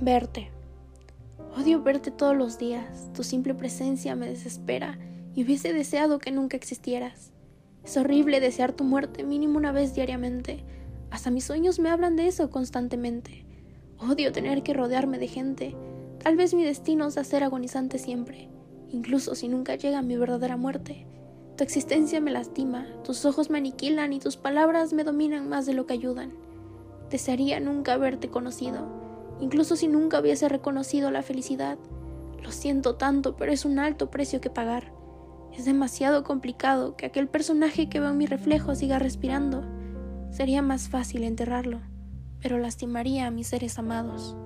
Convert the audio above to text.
Verte. Odio verte todos los días. Tu simple presencia me desespera y hubiese deseado que nunca existieras. Es horrible desear tu muerte mínimo una vez diariamente. Hasta mis sueños me hablan de eso constantemente. Odio tener que rodearme de gente. Tal vez mi destino sea ser agonizante siempre, incluso si nunca llega mi verdadera muerte. Tu existencia me lastima, tus ojos me aniquilan y tus palabras me dominan más de lo que ayudan. Desearía nunca haberte conocido, incluso si nunca hubiese reconocido la felicidad. Lo siento tanto, pero es un alto precio que pagar. Es demasiado complicado que aquel personaje que veo en mi reflejo siga respirando. Sería más fácil enterrarlo, pero lastimaría a mis seres amados.